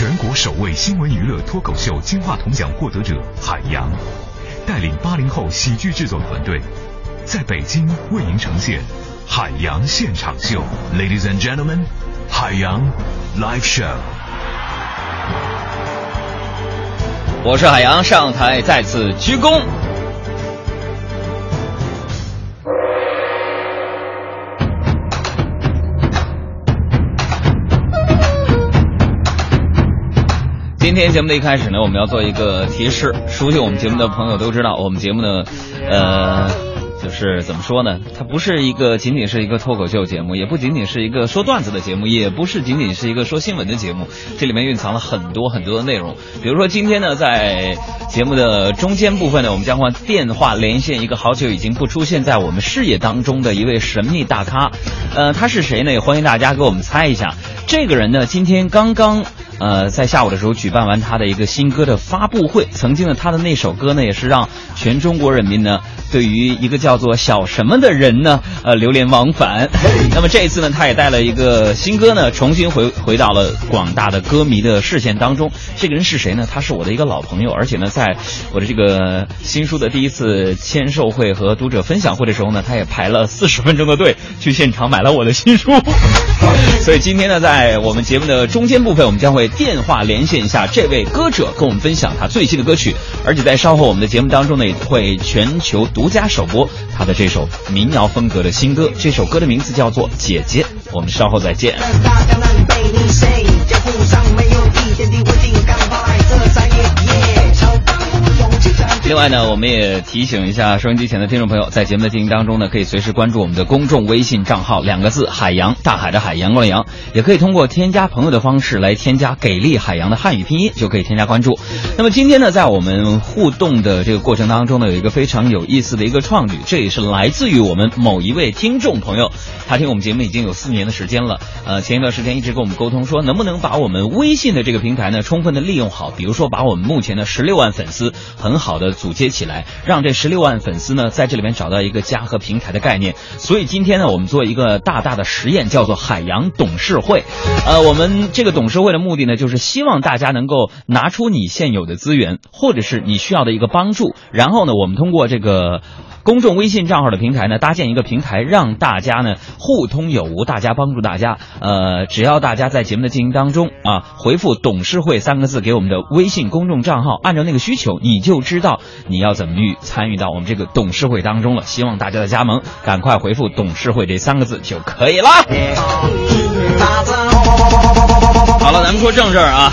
全国首位新闻娱乐脱口秀金话筒奖获得者海洋，带领八零后喜剧制作团队，在北京为您呈现海洋现场秀。Ladies and gentlemen，海洋 Live Show。我是海洋，上台再次鞠躬。今天节目的一开始呢，我们要做一个提示。熟悉我们节目的朋友都知道，我们节目呢，呃，就是怎么说呢？它不是一个仅仅是一个脱口秀节目，也不仅仅是一个说段子的节目，也不是仅仅是一个说新闻的节目。这里面蕴藏了很多很多的内容。比如说今天呢，在节目的中间部分呢，我们将会电话连线一个好久已经不出现在我们视野当中的一位神秘大咖。呃，他是谁呢？也欢迎大家给我们猜一下。这个人呢，今天刚刚。呃，在下午的时候举办完他的一个新歌的发布会，曾经的他的那首歌呢，也是让全中国人民呢对于一个叫做小什么的人呢，呃流连忘返。那么这一次呢，他也带了一个新歌呢，重新回回到了广大的歌迷的视线当中。这个人是谁呢？他是我的一个老朋友，而且呢，在我的这个新书的第一次签售会和读者分享会的时候呢，他也排了四十分钟的队去现场买了我的新书。所以今天呢，在我们节目的中间部分，我们将会。电话连线一下这位歌者，跟我们分享他最新的歌曲，而且在稍后我们的节目当中呢，也会全球独家首播他的这首民谣风格的新歌。这首歌的名字叫做《姐姐》，我们稍后再见。另外呢，我们也提醒一下收音机前的听众朋友，在节目的进行当中呢，可以随时关注我们的公众微信账号，两个字“海洋”，大海的海，阳光的阳，也可以通过添加朋友的方式来添加“给力海洋”的汉语拼音，就可以添加关注。那么今天呢，在我们互动的这个过程当中呢，有一个非常有意思的一个创举，这也是来自于我们某一位听众朋友，他听我们节目已经有四年的时间了，呃，前一段时间一直跟我们沟通说，能不能把我们微信的这个平台呢，充分的利用好，比如说把我们目前的十六万粉丝很好的。组接起来，让这十六万粉丝呢在这里面找到一个家和平台的概念。所以今天呢，我们做一个大大的实验，叫做海洋董事会。呃，我们这个董事会的目的呢，就是希望大家能够拿出你现有的资源，或者是你需要的一个帮助，然后呢，我们通过这个。公众微信账号的平台呢，搭建一个平台，让大家呢互通有无，大家帮助大家。呃，只要大家在节目的进行当中啊，回复“董事会”三个字给我们的微信公众账号，按照那个需求，你就知道你要怎么去参与到我们这个董事会当中了。希望大家的加盟，赶快回复“董事会”这三个字就可以了。好了，咱们说正事儿啊。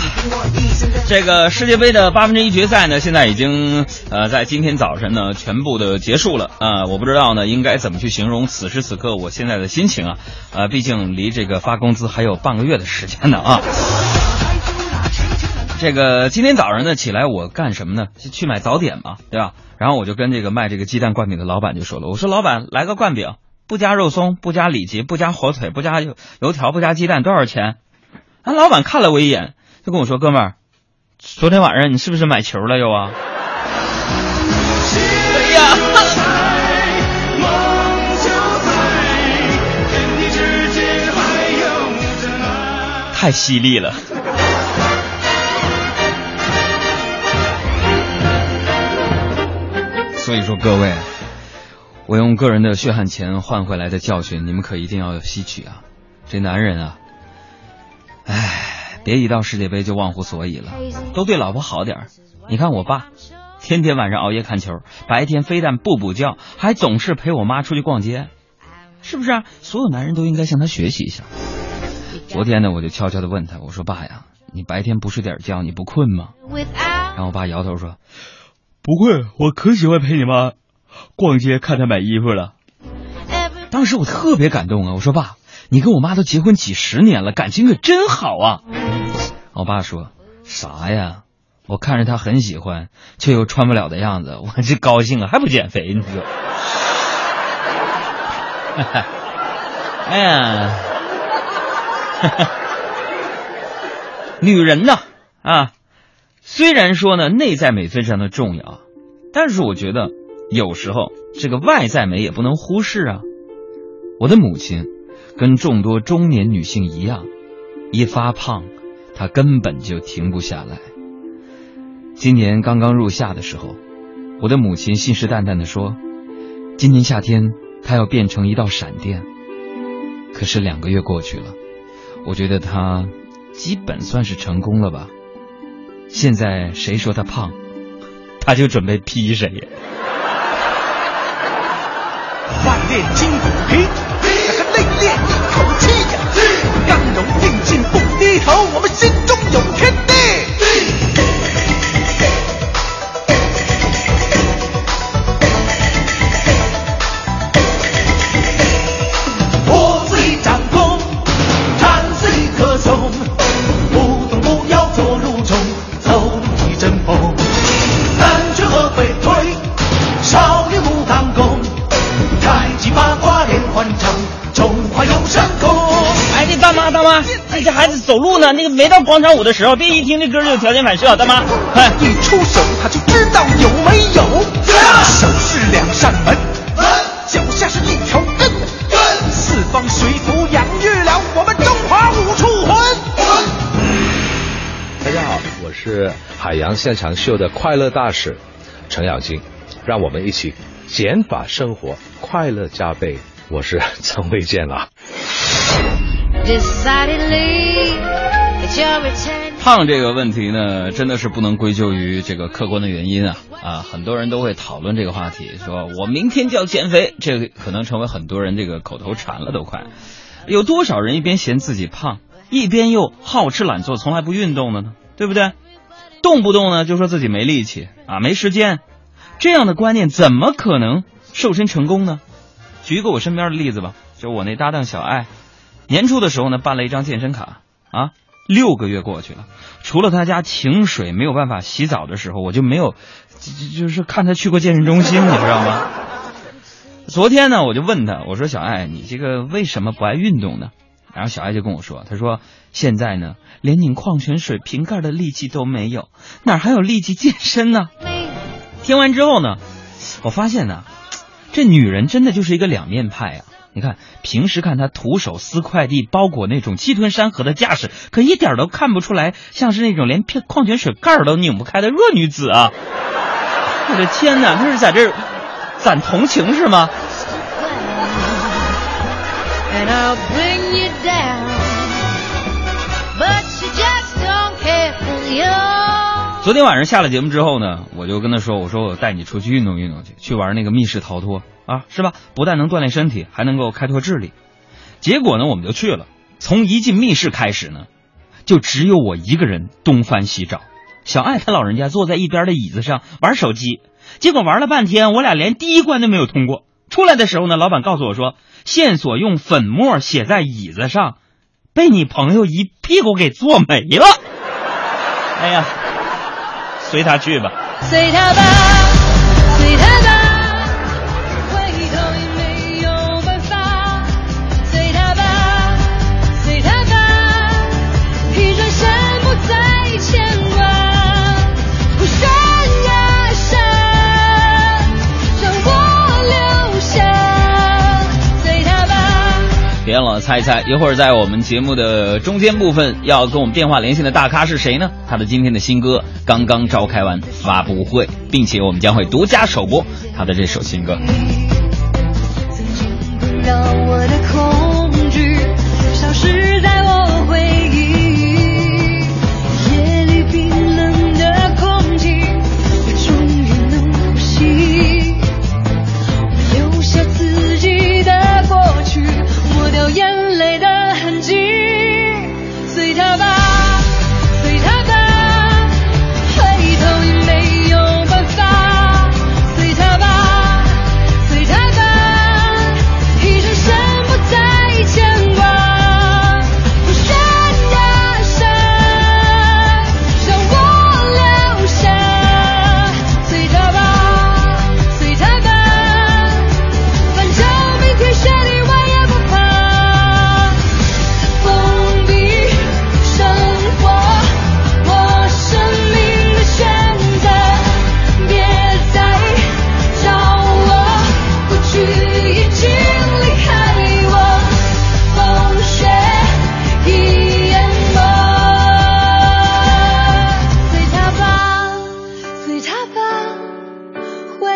这个世界杯的八分之一决赛呢，现在已经呃在今天早晨呢全部的结束了啊！我不知道呢应该怎么去形容此时此刻我现在的心情啊！呃，毕竟离这个发工资还有半个月的时间呢啊！这个今天早上呢起来我干什么呢？去买早点嘛，对吧？然后我就跟这个卖这个鸡蛋灌饼的老板就说了，我说老板来个灌饼，不加肉松，不加里脊，不加火腿，不加油油条，不加鸡蛋，多少钱？啊，老板看了我一眼，就跟我说，哥们儿。昨天晚上你是不是买球了又啊？太犀利了。所以说各位，我用个人的血汗钱换回来的教训，你们可一定要吸取啊！这男人啊，唉。别一到世界杯就忘乎所以了，都对老婆好点儿。你看我爸，天天晚上熬夜看球，白天非但不补觉，还总是陪我妈出去逛街，是不是？啊所有男人都应该向他学习一下。昨天呢，我就悄悄的问他，我说爸呀，你白天不睡点觉，你不困吗？然后我爸摇头说，不困，我可喜欢陪你妈逛街，看她买衣服了。当时我特别感动啊，我说爸。你跟我妈都结婚几十年了，感情可真好啊！我爸说啥呀？我看着她很喜欢，却又穿不了的样子，我这高兴啊，还不减肥？你说？哎呀，女人呐啊，虽然说呢内在美非常的重要，但是我觉得有时候这个外在美也不能忽视啊。我的母亲。跟众多中年女性一样，一发胖，她根本就停不下来。今年刚刚入夏的时候，我的母亲信誓旦旦地说，今年夏天她要变成一道闪电。可是两个月过去了，我觉得她基本算是成功了吧。现在谁说她胖，她就准备劈谁。万炼金骨皮，练一口气，刚柔并进不低头，我们心中有天地。我自掌控，战随可从，不动不摇坐如钟，走路呢，那个没到广场舞的时候，别一听这歌就有条件反射，大妈，哎，一出手他就知道有没有。手是两扇门，脚下是一条根，四方水土养育了我们中华武术魂。大家好，我是海洋现场秀的快乐大使程咬金，让我们一起减法生活，快乐加倍。我是 曾卫健了。胖这个问题呢，真的是不能归咎于这个客观的原因啊啊！很多人都会讨论这个话题，说我明天就要减肥，这个可能成为很多人这个口头禅了都快。有多少人一边嫌自己胖，一边又好吃懒做，从来不运动的呢？对不对？动不动呢就说自己没力气啊，没时间，这样的观念怎么可能瘦身成功呢？举一个我身边的例子吧，就我那搭档小爱，年初的时候呢办了一张健身卡啊。六个月过去了，除了他家停水没有办法洗澡的时候，我就没有，就就是看他去过健身中心，你知道吗？昨天呢，我就问他，我说小爱，你这个为什么不爱运动呢？然后小爱就跟我说，他说现在呢，连拧矿泉水瓶盖的力气都没有，哪还有力气健身呢？听完之后呢，我发现呢，这女人真的就是一个两面派啊。你看，平时看他徒手撕快递、包裹那种气吞山河的架势，可一点都看不出来像是那种连片矿泉水盖儿都拧不开的弱女子啊！我的天哪，他是在这儿攒同情是吗？And I'll bring you down. But you just don't care for you. 昨天晚上下了节目之后呢，我就跟他说：“我说我带你出去运动运动去，去玩那个密室逃脱啊，是吧？不但能锻炼身体，还能够开拓智力。”结果呢，我们就去了。从一进密室开始呢，就只有我一个人东翻西找。小爱她老人家坐在一边的椅子上玩手机，结果玩了半天，我俩连第一关都没有通过。出来的时候呢，老板告诉我说，线索用粉末写在椅子上，被你朋友一屁股给坐没了。哎呀，随他去吧。随他吧，让我猜一猜，一会儿在我们节目的中间部分要跟我们电话连线的大咖是谁呢？他的今天的新歌刚刚召开完发布会，并且我们将会独家首播他的这首新歌。曾经困扰我的恐惧，消失在我回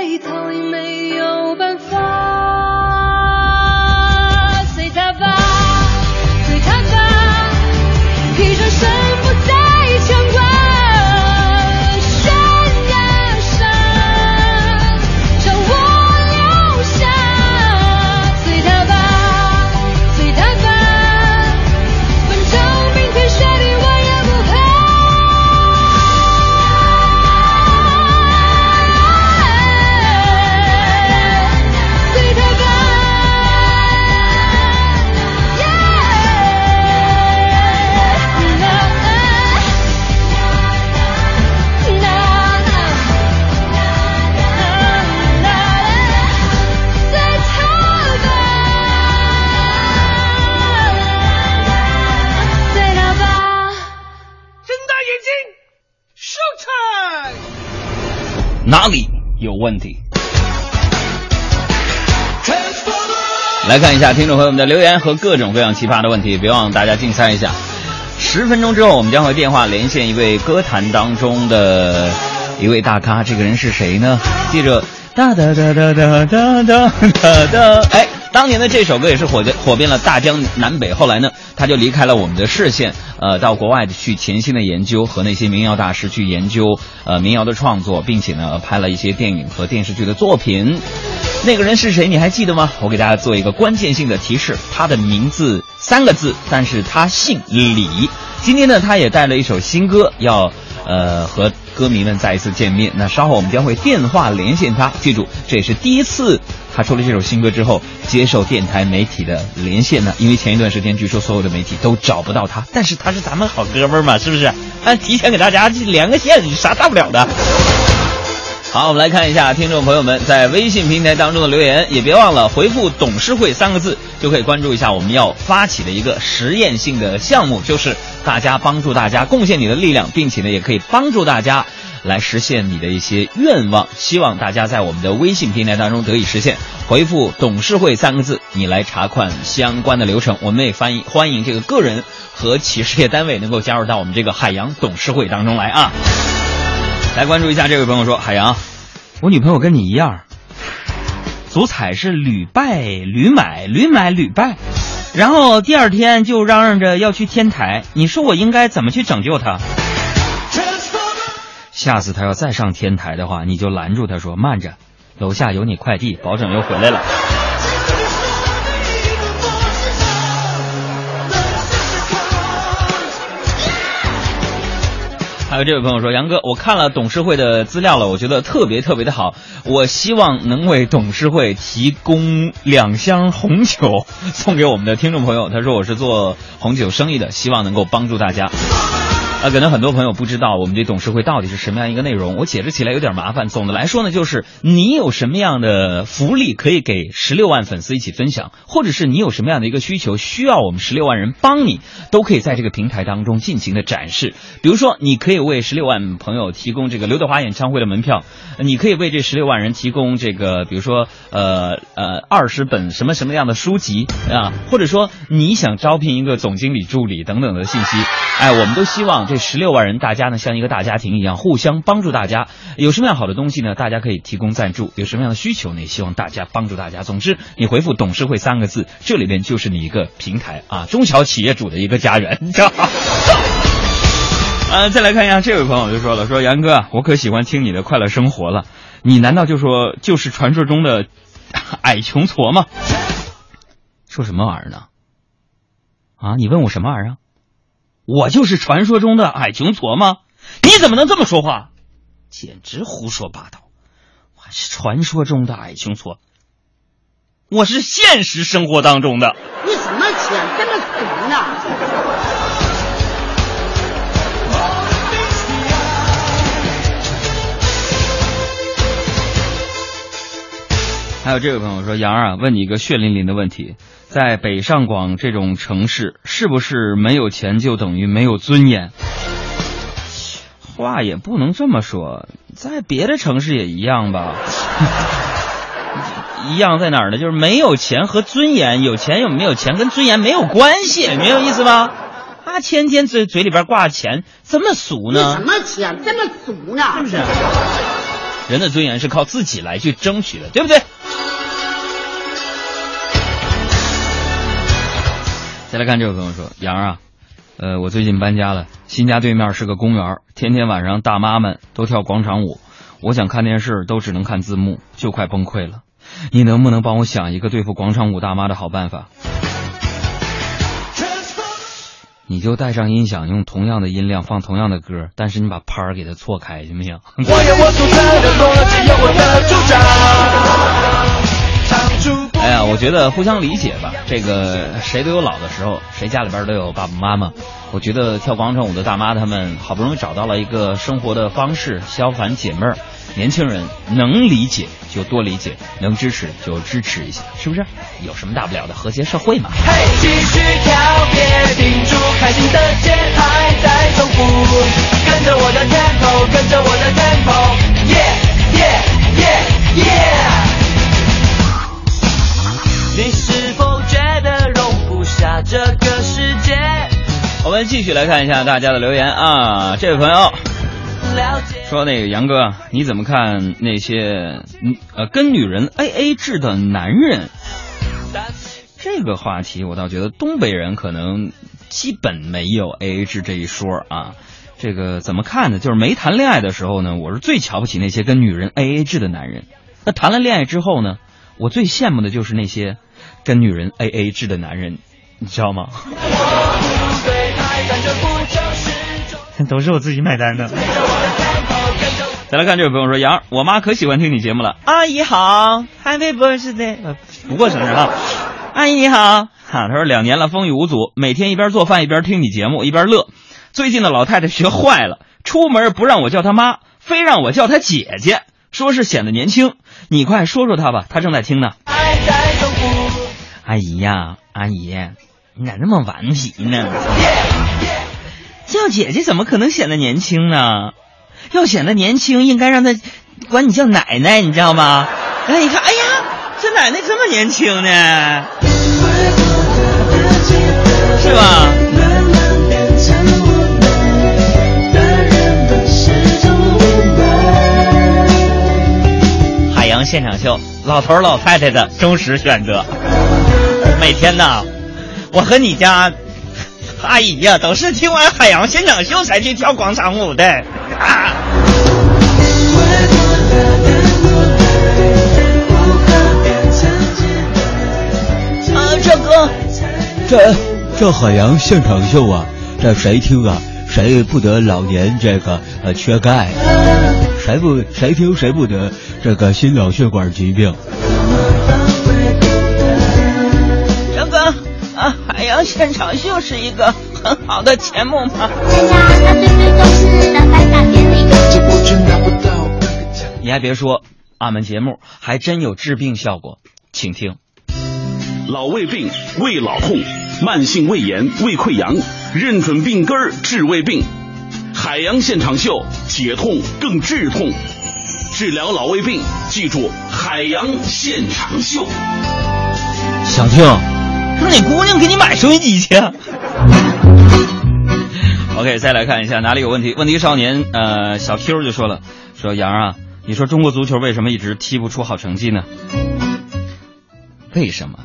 你早已没有办问题？来看一下听众朋友们的留言和各种各样奇葩的问题，别忘了大家竞猜一下。十分钟之后，我们将会电话连线一位歌坛当中的一位大咖，这个人是谁呢？记着，哒哒哒哒哒哒哒哒哒，哎。当年的这首歌也是火的火遍了大江南北。后来呢，他就离开了我们的视线，呃，到国外去潜心的研究和那些民谣大师去研究呃民谣的创作，并且呢拍了一些电影和电视剧的作品。那个人是谁？你还记得吗？我给大家做一个关键性的提示，他的名字三个字，但是他姓李。今天呢，他也带了一首新歌要呃和歌迷们再一次见面。那稍后我们将会电话连线他，记住这也是第一次。他出了这首新歌之后，接受电台媒体的连线呢，因为前一段时间据说所有的媒体都找不到他，但是他是咱们好哥们儿嘛，是不是？那，提前给大家连个线，啥大不了的。好，我们来看一下听众朋友们在微信平台当中的留言，也别忘了回复“董事会”三个字，就可以关注一下我们要发起的一个实验性的项目，就是大家帮助大家贡献你的力量，并且呢，也可以帮助大家。来实现你的一些愿望，希望大家在我们的微信平台当中得以实现。回复“董事会”三个字，你来查看相关的流程。我们也欢迎欢迎这个个人和企事业单位能够加入到我们这个海洋董事会当中来啊！来关注一下这位朋友说：“海洋，我女朋友跟你一样，足彩是屡败屡买，屡买屡败，然后第二天就嚷嚷着要去天台，你说我应该怎么去拯救她？”下次他要再上天台的话，你就拦住他说：“慢着，楼下有你快递，保准又回来了。”这位朋友说：“杨哥，我看了董事会的资料了，我觉得特别特别的好。我希望能为董事会提供两箱红酒送给我们的听众朋友。他说我是做红酒生意的，希望能够帮助大家。”啊，可能很多朋友不知道我们这董事会到底是什么样一个内容，我解释起来有点麻烦。总的来说呢，就是你有什么样的福利可以给十六万粉丝一起分享，或者是你有什么样的一个需求需要我们十六万人帮你，都可以在这个平台当中尽情的展示。比如说，你可以为十六万朋友提供这个刘德华演唱会的门票，你可以为这十六万人提供这个，比如说呃呃二十本什么什么样的书籍啊，或者说你想招聘一个总经理助理等等的信息，哎，我们都希望。这十六万人，大家呢像一个大家庭一样，互相帮助大家。有什么样好的东西呢？大家可以提供赞助。有什么样的需求呢？也希望大家帮助大家。总之，你回复“董事会”三个字，这里边就是你一个平台啊，中小企业主的一个家园。啊，再来看一下这位朋友就说了：“说杨哥，我可喜欢听你的快乐生活了。你难道就说就是传说中的 矮穷矬吗？说什么玩意儿呢？啊，你问我什么玩意儿啊？”我就是传说中的矮穷矬吗？你怎么能这么说话？简直胡说八道！我是传说中的矮穷矬，我是现实生活当中的。你什么钱这么怂呢？还有这位朋友说：“杨啊，问你一个血淋淋的问题。”在北上广这种城市，是不是没有钱就等于没有尊严？话也不能这么说，在别的城市也一样吧。一样在哪儿呢？就是没有钱和尊严，有钱有没有钱跟尊严没有关系，没有意思吗？啊，天天嘴嘴里边挂钱，这么俗呢？什么钱这么俗呢？是不是？人的尊严是靠自己来去争取的，对不对？再来看这位朋友说：“杨啊，呃，我最近搬家了，新家对面是个公园，天天晚上大妈们都跳广场舞，我想看电视都只能看字幕，就快崩溃了。你能不能帮我想一个对付广场舞大妈的好办法？你就带上音响，用同样的音量放同样的歌，但是你把拍儿给它错开，行不行？” 我我所在的逻辑，有我的主张呀，我觉得互相理解吧。这个谁都有老的时候，谁家里边都有爸爸妈妈。我觉得跳广场舞的大妈她们好不容易找到了一个生活的方式，消烦解闷儿。年轻人能理解就多理解，能支持就支持一下，是不是？有什么大不了的？和谐社会嘛。嘿，继续跳，别停住，开心的节拍在重复。跟着我的 tempo，跟着我的 tempo，yeah yeah yeah yeah。你是否觉得容不下这个世界？我们继续来看一下大家的留言啊，这位朋友。说那个杨哥，你怎么看那些嗯呃跟女人 A A 制的男人？这个话题我倒觉得东北人可能基本没有 A A 制这一说啊。这个怎么看呢？就是没谈恋爱的时候呢，我是最瞧不起那些跟女人 A A 制的男人。那谈了恋爱之后呢，我最羡慕的就是那些跟女人 A A 制的男人，你知道吗？都是我自己买单的。再来看这位朋友说：“杨，我妈可喜欢听你节目了。阿姨好，Happy birthday，呃不过生日啊。阿姨你好，哈，他说两年了风雨无阻，每天一边做饭一边听你节目一边乐。最近的老太太学坏了，出门不让我叫她妈，非让我叫她姐姐，说是显得年轻。你快说说她吧，她正在听呢。阿姨呀，阿姨，你咋那么顽皮呢？叫姐姐怎么可能显得年轻呢？要显得年轻，应该让她管你叫奶奶，你知道吗？然后一看，哎呀，这奶奶这么年轻呢，是吧？现场秀，老头儿老太太的忠实选择。每天呐，我和你家阿姨呀、都是听完海洋现场秀才去跳广场舞的。啊啊，这哥，这这海洋现场秀啊，这谁听啊，谁不得老年这个呃缺钙，谁不谁听谁不得这个心脑血管疾病。这个啊，海洋现场秀是一个很好的节目嘛。参加那最最重视的颁奖典礼。你还别说，俺们节目还真有治病效果，请听。老胃病、胃老痛、慢性胃炎、胃溃疡，认准病根儿治胃病。海洋现场秀，解痛更治痛，治疗老胃病，记住海洋现场秀。想听？让你姑娘给你买收音机去。OK，再来看一下哪里有问题。问题少年，呃，小 Q 就说了，说杨啊，你说中国足球为什么一直踢不出好成绩呢？为什么？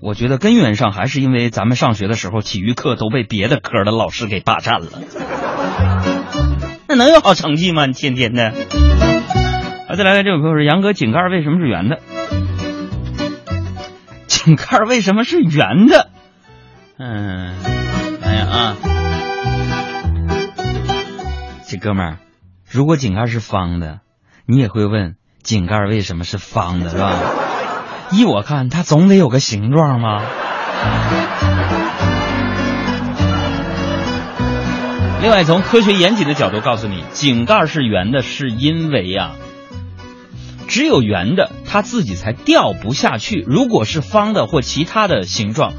我觉得根源上还是因为咱们上学的时候，体育课都被别的科的老师给霸占了。那能有好成绩吗？你天天的。再来看这位朋友说，杨哥井盖为什么是圆的？井盖为什么是圆的？嗯，哎呀啊，这哥们儿，如果井盖是方的，你也会问井盖为什么是方的，是吧？依我看，它总得有个形状吗？另外，从科学严谨的角度告诉你，井盖是圆的，是因为呀、只有圆的，它自己才掉不下去。如果是方的或其他的形状，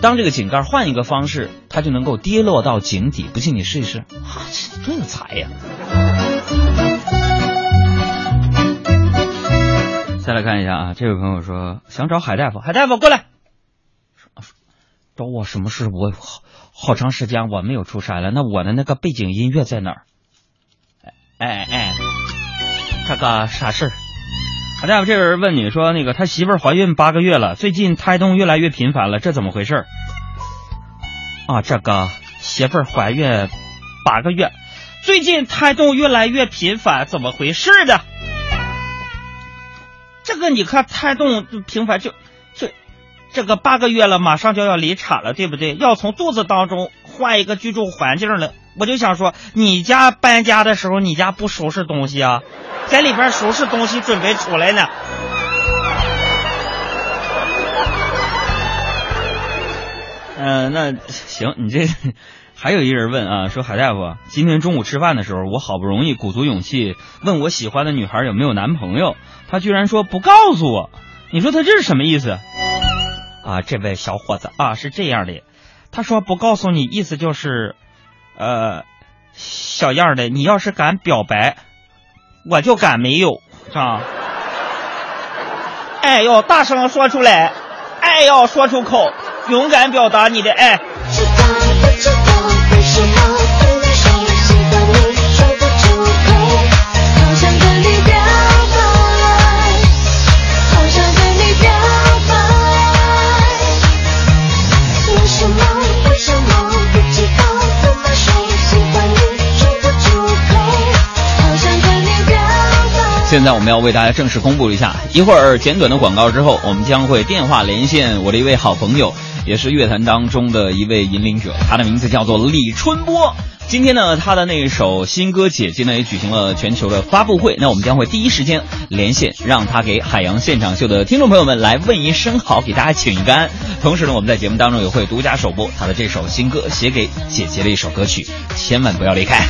当这个井盖换一个方式，它就能够跌落到井底。不信你试一试，哈、这多有才呀！再来看一下啊，这位朋友说想找海大夫，海大夫过来。找我什么事？我好好长时间我没有出差了，那我的那个背景音乐在哪儿？哎哎，这个啥事儿？海大夫，这人问你说，那个他媳妇儿怀孕八个月了，最近胎动越来越频繁了，这怎么回事？啊，这个媳妇儿怀孕八个月，最近胎动越来越频繁，怎么回事的？这个你看胎动频繁就就这个八个月了，马上就要离产了，对不对？要从肚子当中换一个居住环境了。我就想说，你家搬家的时候，你家不收拾东西啊？在里边收拾东西，准备出来呢。嗯、那行，你这还有一人问啊，说海大夫，今天中午吃饭的时候，我好不容易鼓足勇气问我喜欢的女孩有没有男朋友，她居然说不告诉我。你说她这是什么意思？啊，这位小伙子啊，是这样的，他说不告诉你，意思就是，呃，小样儿的，你要是敢表白，我就敢没有，是吧？爱要大声说出来，爱要说出口，勇敢表达你的爱。现在我们要为大家正式公布一下，一会儿简短的广告之后，我们将会电话连线我的一位好朋友，也是乐坛当中的一位引领者，他的名字叫做李春波。今天呢，他的那一首新歌《姐姐》呢也举行了全球的发布会，那我们将会第一时间连线，让他给海洋现场秀的听众朋友们来问一声好，给大家请一干。同时呢，我们在节目当中也会独家首播他的这首新歌，写给姐姐的一首歌曲，千万不要离开。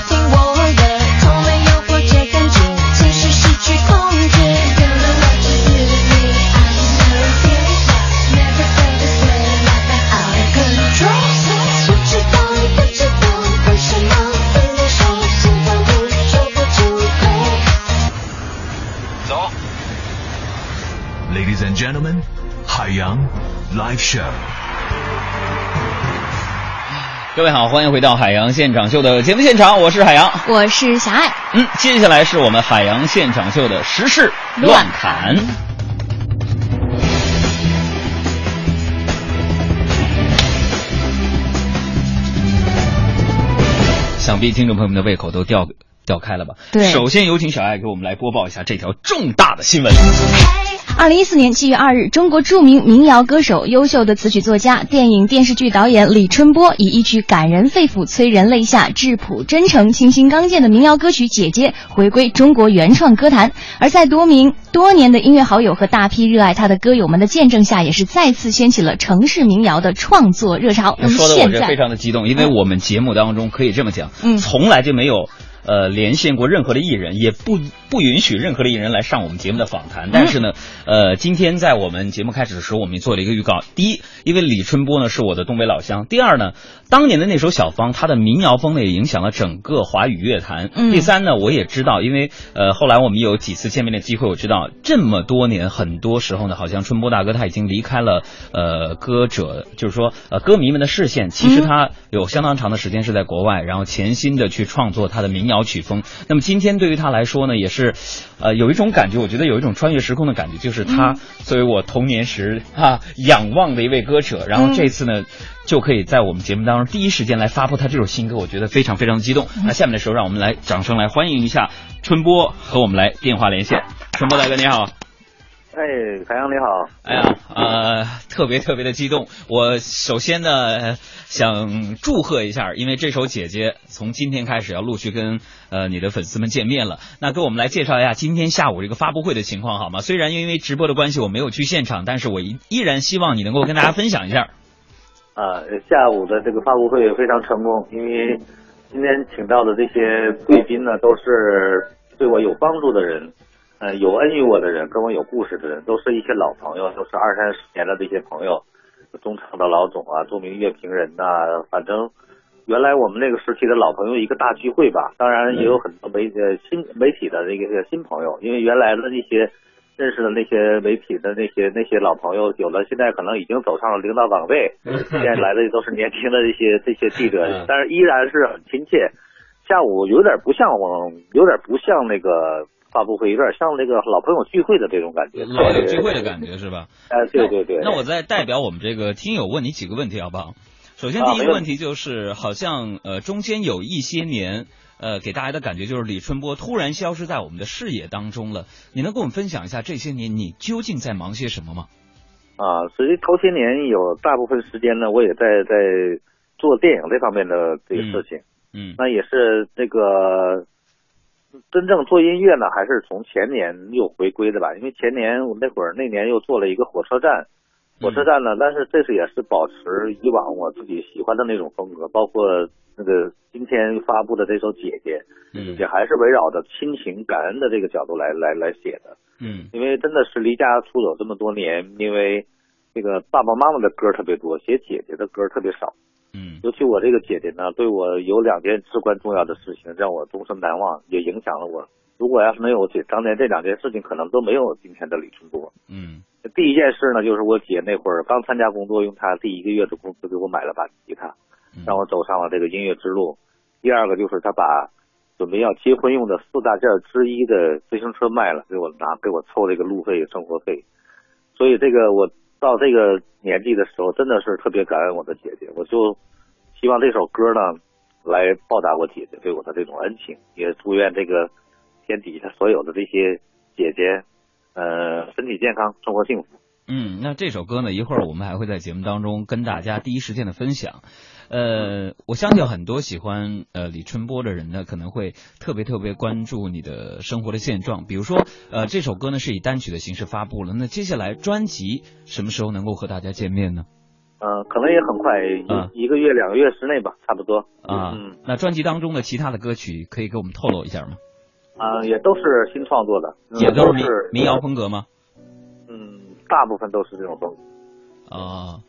Ladies and gentlemen，海洋 Live Show。各位好，欢迎回到海洋现场秀的节目现场，我是海洋。我是小爱。嗯，接下来是我们海洋现场秀的时事乱侃。想必听众朋友们的胃口都吊吊开了吧？对首先有请小爱给我们来播报一下这条重大的新闻。二零一四年七月二日，中国著名民谣歌手、优秀的词曲作家、电影电视剧导演李春波以一曲感人肺腑、催人泪下、质朴真诚、清新刚健的民谣歌曲《姐姐》回归中国原创歌坛。而在多名多年的音乐好友和大批热爱他的歌友们的见证下，也是再次掀起了城市民谣的创作热潮。那么说的我现在这非常的激动，因为我们节目当中可以这么讲，嗯从来就没有。呃，连线过任何的艺人，也不不允许任何的艺人来上我们节目的访谈。但是呢，呃，今天在我们节目开始的时候，我们做了一个预告。第一，因为李春波呢是我的东北老乡；第二呢，当年的那首小芳，她的民谣风呢也影响了整个华语乐坛。嗯第三呢，我也知道，因为呃后来我们有几次见面的机会，我知道这么多年，很多时候呢，好像春波大哥他已经离开了呃歌者，就是说呃歌迷们的视线。其实他有相当长的时间是在国外，然后潜心的去创作他的民谣曲风。那么今天对于他来说呢，也是呃有一种感觉，我觉得有一种穿越时空的感觉，就是他作为我童年时啊仰望的一位歌者，然后这次呢。就可以在我们节目当中第一时间来发布他这首新歌，我觉得非常非常的激动。那下面的时候，让我们来掌声来欢迎一下春波和我们来电话连线。春波大哥你好，哎，海洋你好，哎呀，呃，特别特别的激动。我首先呢呃想祝贺一下，因为这首《姐姐》从今天开始要陆续跟呃你的粉丝们见面了。那给我们来介绍一下今天下午这个发布会的情况好吗？虽然因为直播的关系我没有去现场，但是我依依然希望你能够跟大家分享一下。啊，下午的这个发布会非常成功，因为今天请到的这些贵宾呢，都是对我有帮助的人，呃，有恩于我的人，跟我有故事的人，都是一些老朋友，都是二三十年的这些朋友，中唱的老总啊，著名乐评人呐、反正原来我们那个时期的老朋友一个大聚会吧，当然也有很多媒呃新媒体的那个新朋友，因为原来的那些。认识的那些媒体的那些那些老朋友，有的现在可能已经走上了领导岗位，现在来的都是年轻的这些这些记者，但是依然是很亲切。下午有点不像我，有点不像那个发布会，有点像那个老朋友聚会的这种感觉，老友聚会的感觉是吧？哎，对对对。那我再代表我们这个听友问你几个问题好不好？首先第一个问题就是，好像呃中间有一些年，呃给大家的感觉就是李春波突然消失在我们的视野当中了。你能跟我们分享一下这些年你究竟在忙些什么吗？啊，所以头些年有大部分时间呢，我也在在做电影这方面的这个事情。嗯那也是这个真正做音乐呢，还是从前年又回归的吧？因为前年我那会儿那年又做了一个火车站，火车站呢，但是这次也是保持以往我自己喜欢的那种风格，包括那个今天发布的这首《姐姐》，嗯也还是围绕着亲情感恩的这个角度来来来写的。嗯因为真的是离家出走这么多年，因为这个爸爸妈妈的歌特别多，写姐姐的歌特别少。嗯尤其我这个姐姐呢，对我有两件至关重要的事情让我终身难忘，也影响了我。如果要是没有姐当年这两件事情，可能都没有今天的李春波。嗯第一件事呢，就是我姐那会儿刚参加工作，用她第一个月的工资给我买了把吉他，让我走上了这个音乐之路。第二个就是她把准备要结婚用的四大件之一的自行车卖了，给我拿给我凑这个路费、生活费。所以这个我到这个年纪的时候，真的是特别感恩我的姐姐。我就希望这首歌呢，来报答我姐姐对我的这种恩情，也祝愿这个天底下所有的这些姐姐，呃，身体健康，生活幸福。嗯，那这首歌呢，一会儿我们还会在节目当中跟大家第一时间的分享。呃，我相信很多喜欢呃李春波的人呢，可能会特别特别关注你的生活的现状。比如说，呃，这首歌呢是以单曲的形式发布了，那接下来专辑什么时候能够和大家见面呢？呃、可能也很快，一、啊一个月、两个月之内吧，差不多。啊，嗯那专辑当中的其他的歌曲可以给我们透露一下吗？啊、也都是新创作的，嗯也都是民谣风格吗？大部分都是这种风格。啊，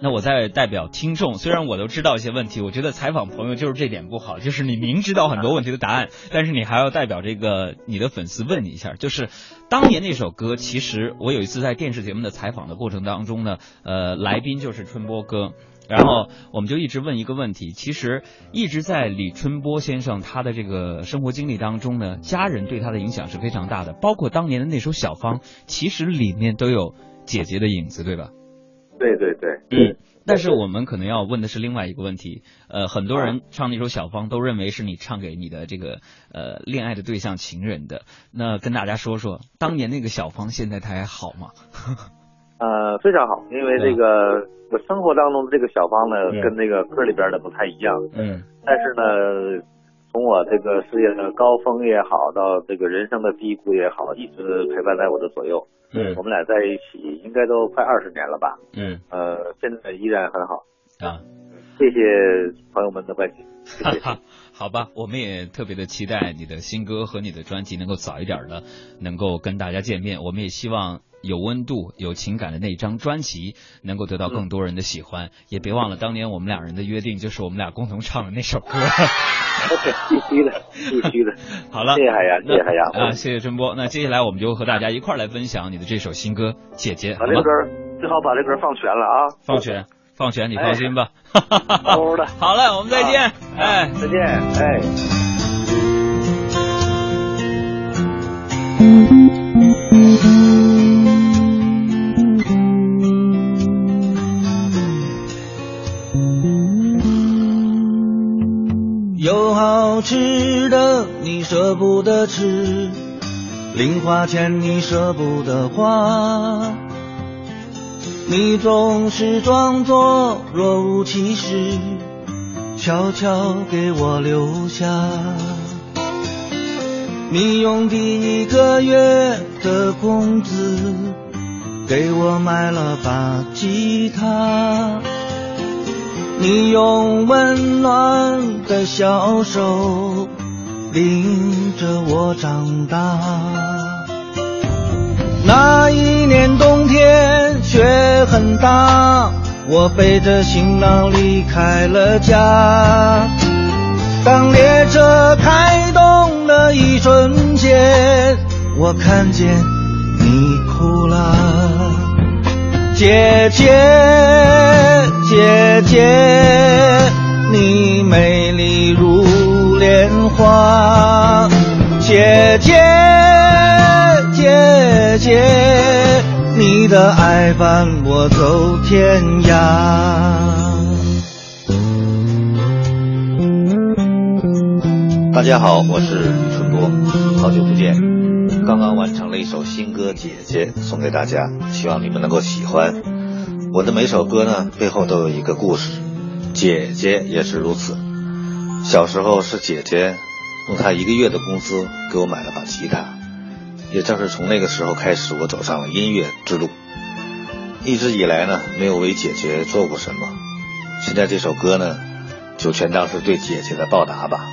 那我在代表听众，虽然我都知道一些问题，我觉得采访朋友就是这点不好，就是你明知道很多问题的答案，但是你还要代表这个你的粉丝问你一下，就是当年那首歌，其实我有一次在电视节目的采访的过程当中呢，呃，来宾就是春波哥。然后我们就一直问一个问题，其实一直在李春波先生他的这个生活经历当中呢，家人对他的影响是非常大的，包括当年的那首《小芳》，其实里面都有姐姐的影子，对吧？对对对，嗯，但是我们可能要问的是另外一个问题，呃，很多人唱那首《小芳》都认为是你唱给你的这个呃恋爱的对象情人的，那跟大家说说，当年那个小芳现在她还好吗？呃，非常好，因为这个我生活当中的这个小芳呢，嗯跟那个歌里边的不太一样。嗯但是呢，从我这个事业的高峰也好，到这个人生的低谷也好，一直陪伴在我的左右。嗯我们俩在一起应该都快二十年了吧？嗯呃，现在依然很好。啊，谢谢朋友们的关心。哈哈，好吧，我们也特别的期待你的新歌和你的专辑能够早一点的能够跟大家见面，我们也希望。有温度、有情感的那张专辑能够得到更多人的喜欢，也别忘了当年我们俩人的约定，就是我们俩共同唱的那首歌。必须的，必须的。好了，谢谢海洋，谢谢海洋。啊，谢谢春波。那接下来我们就和大家一块儿来分享你的这首新歌《姐姐》，好把这歌？最好把这歌放全了啊！放全，放权，你放心吧。好嘞，我们再见。哎，再见。哎。有好吃的你舍不得吃，零花钱你舍不得花，你总是装作若无其事，悄悄给我留下。你用第一个月的工资给我买了把吉他。你用温暖的小手领着我长大。那一年冬天雪很大，我背着行囊离开了家。当列车开动的一瞬间，我看见你哭了。姐姐，姐姐，你美丽如莲花。姐姐，姐姐，你的爱伴我走天涯。大家好，我是李春波，好久不见。刚刚完成了一首新歌《姐姐》，送给大家，希望你们能够喜欢。我的每首歌呢，背后都有一个故事，姐姐也是如此。小时候是姐姐用她一个月的工资给我买了把吉他，也正是从那个时候开始，我走上了音乐之路。一直以来呢，没有为姐姐做过什么，现在这首歌呢，就全当是对姐姐的报答吧。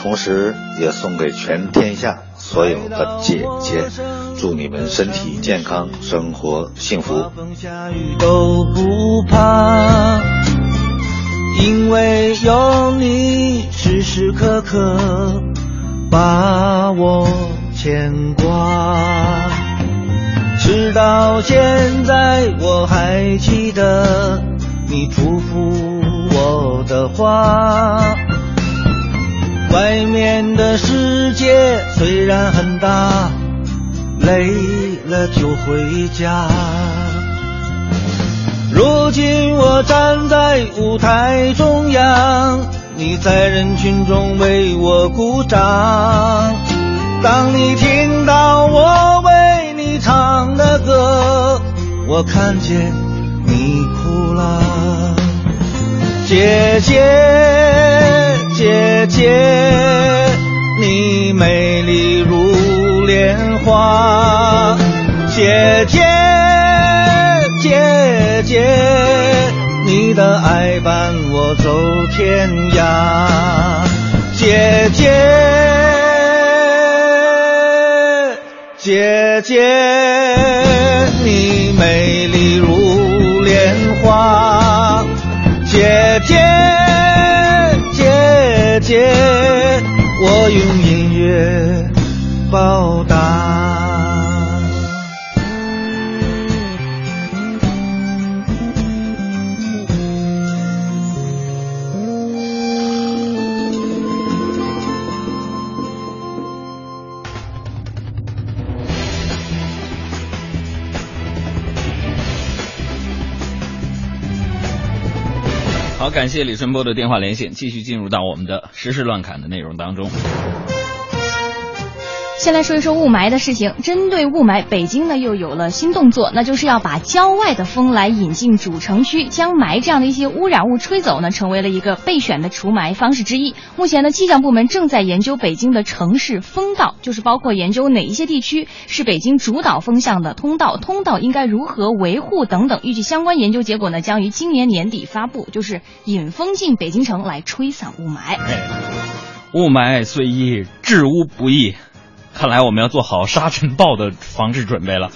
同时也送给全天下所有的姐姐，祝你们身体健康，生活幸福。都不怕。因为有你，时时刻刻把我牵挂。直到现在，我还记得你嘱咐我的话。外面的世界虽然很大，累了就回家。如今我站在舞台中央，你在人群中为我鼓掌。当你听到我为你唱的歌，我看见你哭了，姐姐，姐姐，你美丽如莲花，姐姐，姐姐，你的爱伴我走天涯，姐姐。姐姐，你美丽如莲花。姐姐，姐姐，我用音乐报答。好，感谢李春波的电话连线，继续进入到我们的时事乱侃的内容当中。先来说一说雾霾的事情。针对雾霾，北京呢又有了新动作，那就是要把郊外的风来引进主城区，将霾这样的一些污染物吹走呢，成为了一个备选的除霾方式之一。目前呢，气象部门正在研究北京的城市风道，就是包括研究哪一些地区是北京主导风向的通道，通道应该如何维护等等。预计相关研究结果呢，将于今年年底发布，就是引风进北京城来吹散雾霾。雾霾虽易，治污不易。看来我们要做好沙尘暴的防治准备了。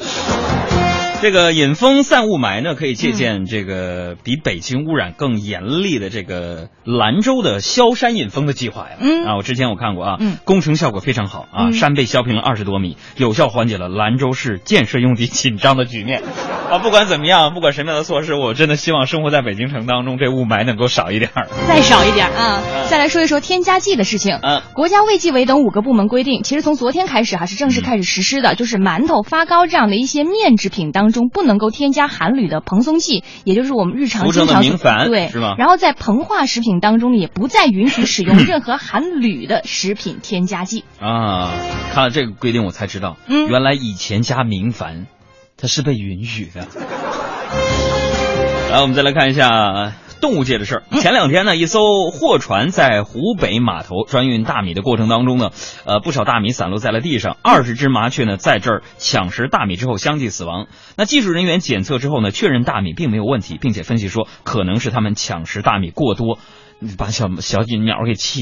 这个引风散雾霾呢，可以借鉴这个比北京污染更严厉的这个兰州的萧山引风的计划呀。嗯啊，我之前我看过啊，嗯工程效果非常好啊，嗯山被削平了二十多米，有效缓解了兰州市建设用地紧张的局面。啊，不管怎么样，不管什么样的措施，我真的希望生活在北京城当中，这雾霾能够少一点儿。再少一点啊！再来说一说添加剂的事情。嗯，国家卫计委等五个部门规定，其实从昨天开始还是正式开始实施的，就是馒头、发糕这样的一些面制品当中不能够添加含铝的蓬松剂，也就是我们日常经常对是吗然后在膨化食品当中呢，也不再允许使用任何含铝的食品添加剂。啊，看了这个规定，我才知道，嗯原来以前加明矾，它是被允许的。来，我们再来看一下动物界的事儿。前两天呢，一艘货船在湖北码头专运大米的过程当中呢，呃，不少大米散落在了地上，二十只麻雀呢在这儿抢食大米之后相继死亡。那技术人员检测之后呢，确认大米并没有问题，并且分析说可能是他们抢食大米过多，把小小鸟给气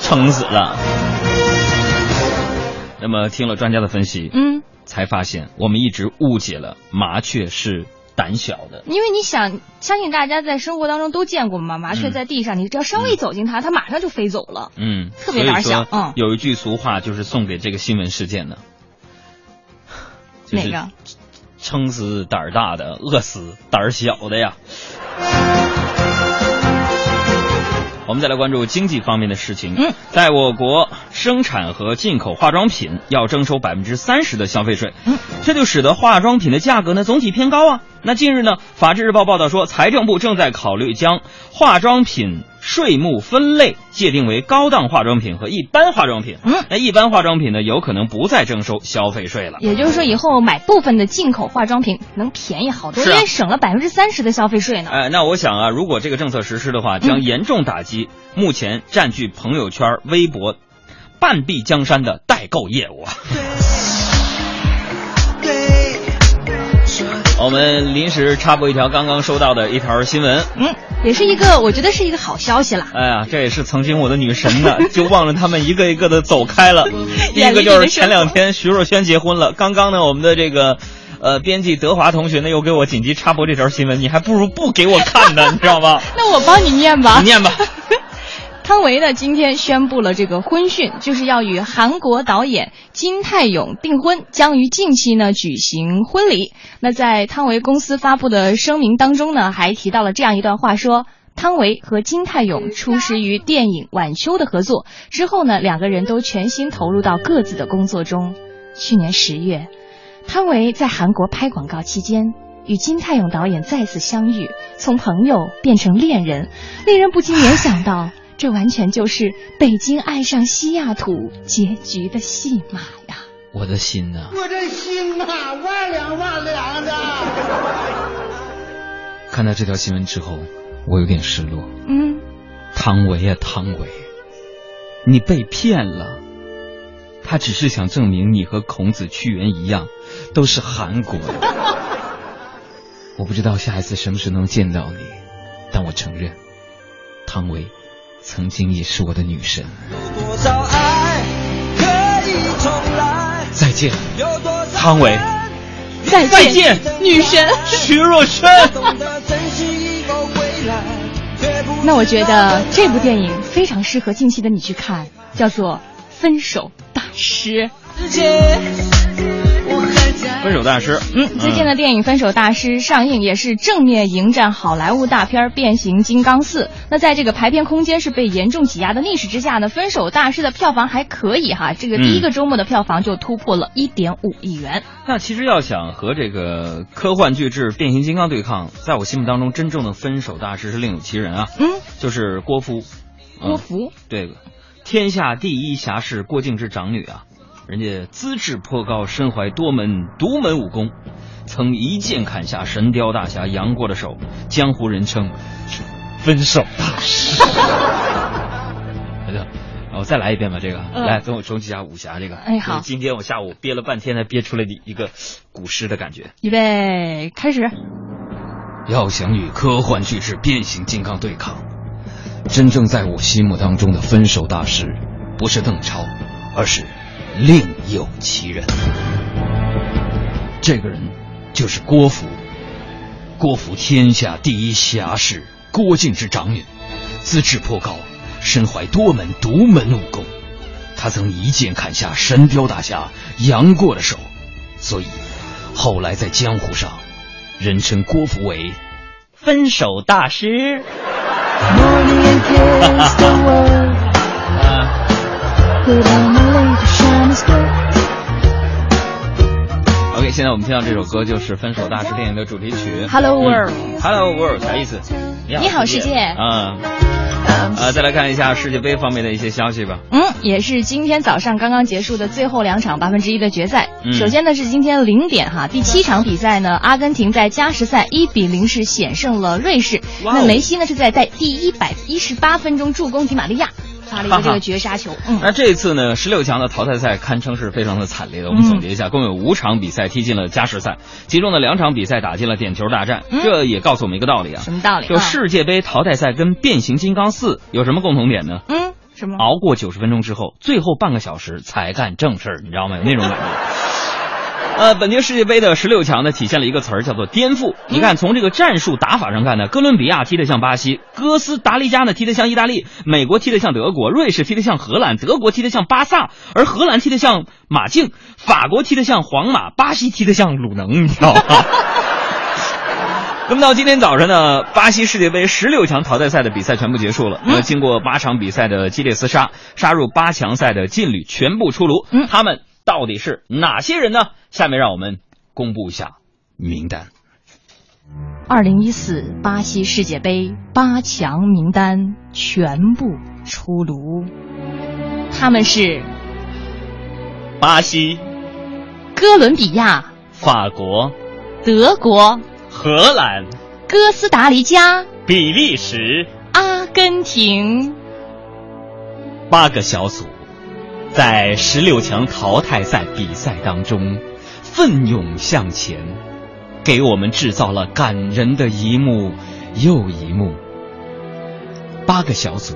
撑死了。那么听了专家的分析，嗯，才发现我们一直误解了麻雀是胆小的。因为你想，相信大家在生活当中都见过嘛，麻雀在地上，你只要稍微走近它，它马上就飞走了。嗯，特别胆小嗯有一句俗话就是送给这个新闻事件的，就是哪个？撑死胆儿大的，饿死胆儿小的呀。我们再来关注经济方面的事情。嗯，在我国生产和进口化妆品要征收百分之三十的消费税，嗯，这就使得化妆品的价格呢总体偏高啊。那近日呢，《法制日报》报道说，财政部正在考虑将化妆品税目分类界定为高档化妆品和一般化妆品。嗯，那一般化妆品呢，有可能不再征收消费税了。也就是说，以后买部分的进口化妆品能便宜好多，因为省了百分之三十的消费税呢。哎，那我想啊，如果这个政策实施的话，将严重打击目前占据朋友圈、微博半壁江山的代购业务啊。我们临时插播一条刚刚收到的一条新闻。嗯，也是一个，我觉得是一个好消息了。哎呀，这也是曾经我的女神呢，就忘了他们一个一个的走开了。第一个就是前两天徐若瑄结婚了，刚刚呢，我们的这个。呃，编辑德华同学呢又给我紧急插播这条新闻，你还不如不给我看呢，你知道吗？那我帮你念吧。你念吧。汤唯呢，今天宣布了这个婚讯，就是要与韩国导演金泰勇订婚，将于近期呢举行婚礼。那在汤唯公司发布的声明当中呢，还提到了这样一段话说。汤唯和金泰勇初识于电影《晚秋》的合作之后呢，两个人都全心投入到各自的工作中。去年十月，汤唯在韩国拍广告期间与金泰勇导演再次相遇，从朋友变成恋人，令人不禁联想到，这完全就是《北京爱上西雅图》结局的戏码呀！我的心呐、我这心呐、万两万两的。看到这条新闻之后，我有点失落。嗯，汤唯啊，汤唯，你被骗了。他只是想证明你和孔子、屈原一样，都是韩国人。我不知道下一次什么时候能见到你，但我承认，汤唯曾经也是我的女神。多少爱可以重来？再见，汤唯。再再见，女神徐若瑄。那我觉得这部电影非常适合近期的你去看，叫做《分手大师》。分手大师，嗯，最近的电影《分手大师》上映，也是正面迎战好莱坞大片《变形金刚四》。那在这个排片空间是被严重挤压的逆势之下呢，《分手大师》的票房还可以哈，这个第一个周末的票房就突破了一点五亿元。那其实要想和这个科幻巨制变形金刚对抗，在我心目当中，真正的分手大师是另有其人啊，嗯，就是郭芙。嗯郭芙，对，天下第一侠士郭靖之长女啊，人家资质颇高，身怀多门独门武功，曾一剑砍下神雕大侠杨过的手，江湖人称分手大师。好的，我再来一遍吧，这个，嗯来，等我重启一下武侠这个。哎好今天我下午憋了半天才憋出来的一个古诗的感觉。预备开始。要想与科幻巨制变形金刚对抗，真正在我心目当中的分手大师，不是邓超，而是另有其人。这个人就是郭芙。郭芙天下第一侠士郭靖之长女，资质颇高，身怀多门独门武功。他曾一剑砍下神雕大侠杨过的手，所以后来在江湖上，人称郭芙为分手大师。OK，现在我们听到这首歌就是《分手大师》电影的主题曲。Hello World 嗯 Hello World 啥意思？你好世界嗯。呃，再来看一下世界杯方面的一些消息吧。嗯，也是今天早上刚刚结束的最后两场八分之一的决赛。嗯首先呢是今天零点哈，第七场比赛呢，阿根廷在加时赛一比零是险胜了瑞士。哦那梅西呢是在在第一百一十八分钟助攻迪玛利亚，发了一个这个绝杀球。嗯，那这一次呢，十六强的淘汰赛堪称是非常的惨烈的。我们总结一下，共有五场比赛踢进了加时赛，其中的两场比赛打进了点球大战。嗯这也告诉我们一个道理啊，什么道理？就啊世界杯淘汰赛跟变形金刚四有什么共同点呢？嗯什么？熬过九十分钟之后，最后半个小时才干正事儿，你知道吗？有那种感觉。呃，本届世界杯的十六强呢，体现了一个词儿，叫做颠覆。你看，从这个战术打法上看呢，哥伦比亚踢得像巴西，哥斯达黎加呢踢得像意大利，美国踢得像德国，瑞士踢得像荷兰，德国踢得像巴萨，而荷兰踢得像马竞，法国踢得像皇马，巴西踢得像鲁能，你知道吗？那么到今天早上呢，巴西世界杯十六强淘汰赛的比赛全部结束了。那么经过八场比赛的激烈厮杀，杀入八强赛的劲旅全部出炉。他们到底是哪些人呢？下面让我们公布一下名单。二零一四巴西世界杯八强名单全部出炉，他们是巴西、哥伦比亚、法国、德国、荷兰、哥斯达黎加、比利时阿根廷。八个小组，在十六强淘汰赛比赛当中奋勇向前，给我们制造了感人的一幕又一幕。八个小组，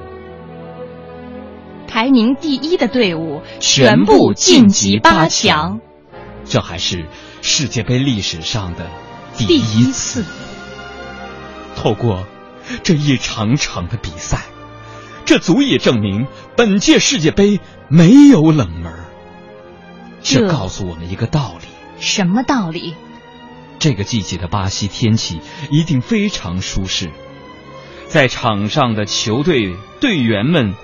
排名第一的队伍全部晋级八强。这还是世界杯历史上的第一次。透过这一场场的比赛，这足以证明本届世界杯没有冷门这告诉我们一个道理：什么道理？这个季节的巴西天气一定非常舒适，在场上的球队队员们，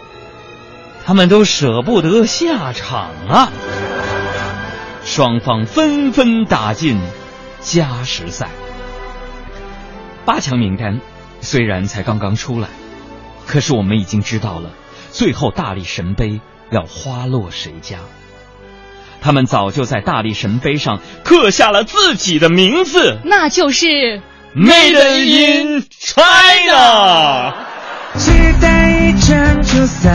他们都舍不得下场啊！双方纷纷打进加时赛。八强名单虽然才刚刚出来，可是我们已经知道了，最后大力神杯要花落谁家。他们早就在大力神杯上刻下了自己的名字那就是，Made in China。期待一场球赛，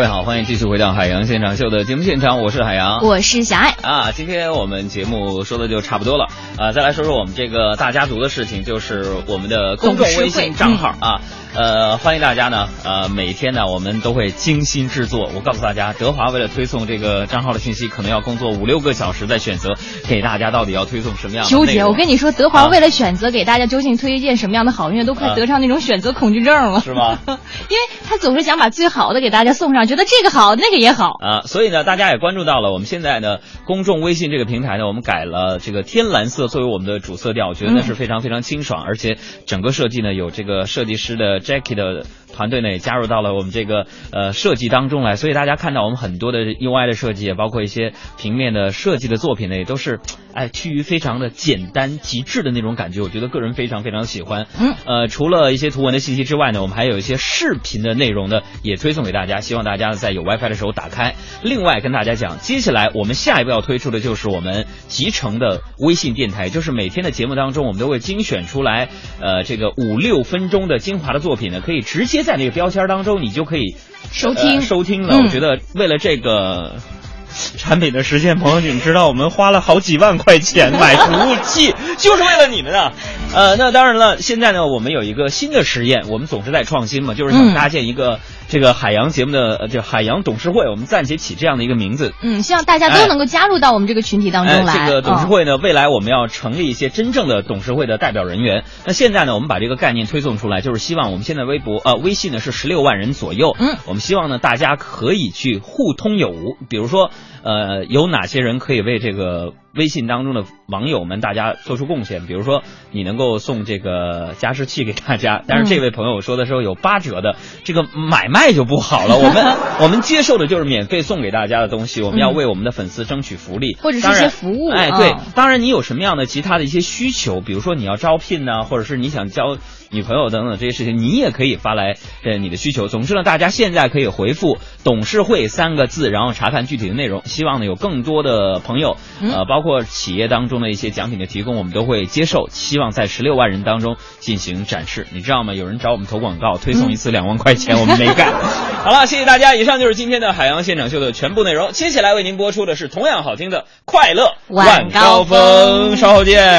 各位好，欢迎继续回到海洋现场秀的节目现场，我是海洋，我是小爱。啊，今天我们节目说的就差不多了。啊，再来说说我们这个大家族的事情，就是我们的公众微信账号。啊，呃，欢迎大家呢，呃，每天呢我们都会精心制作。我告诉大家，德华为了推送这个账号的信息，可能要工作五六个小时，在选择给大家到底要推送什么样的纠结，我跟你说，德华啊为了选择给大家究竟推荐什么样的好音乐，都快啊得上那种选择恐惧症了。是吗？因为他总是想把最好的给大家送上，觉得这个好，那个也好。啊，所以呢，大家也关注到了，我们现在呢，公众微信这个平台呢，我们改了这个天蓝色作为我们的主色调，我觉得呢嗯是非常非常清爽，而且整个设计呢有这个设计师的 Jackie 的团队呢也加入到了我们这个呃设计当中来，所以大家看到我们很多的 UI 的设计，也包括一些平面的设计的作品呢，也都是哎趋于非常的简单极致的那种感觉，我觉得个人非常非常喜欢。嗯，呃，除了一些图文的信息之外呢，我们还有一些视频的内容呢，也推送给大家，希望大家在有 WiFi 的时候打开。另外跟大家讲，接下来我们下一步要推出的就是我们集成的微信电台，就是每天的节目当中，我们都会精选出来，呃，这个五六分钟的精华的作品呢，可以直接在那个标签当中，你就可以收听呃收听了。嗯我觉得为了这个。产品的实现，朋友，你们知道我们花了好几万块钱买服务器，就是为了你们啊！呃，那当然了，现在呢，我们有一个新的实验，我们总是在创新嘛，就是想嗯搭建一个这个海洋节目的，呃就海洋董事会，我们暂且起这样的一个名字。嗯，希望大家都能够加入到我们这个群体当中来。哎。这个董事嗯会呢，未来我们要成立一些真正的董事会的代表人员。那现在呢，我们把这个概念推送出来，就是希望我们现在微博呃微信呢是十六万人左右。嗯，我们希望呢大家可以去互通有无，比如说呃有哪些人可以为这个微信当中的网友们大家做出贡献，比如说你能够送这个加湿器给大家，但是这位朋友说的时候有八折的，这个买卖就不好了。我们我们接受的就是免费送给大家的东西，我们要嗯为我们的粉丝争取福利，或者是一些服务哎，对啊，当然你有什么样的其他的一些需求，比如说你要招聘呢，或者是你想交女朋友等等这些事情，你也可以发来呃你的需求。总之呢，大家现在可以回复“董事会”三个字，然后查看具体的内容。希望呢有更多的朋友，嗯呃，包包括企业当中的一些奖品的提供，我们都会接受，希望在十六万人当中进行展示。你知道吗？有人找我们投广告，推送一次两万块钱，我们没干。好了，谢谢大家，以上就是今天的海洋现场秀的全部内容。接下来为您播出的是同样好听的《快乐晚高高峰》，稍后见。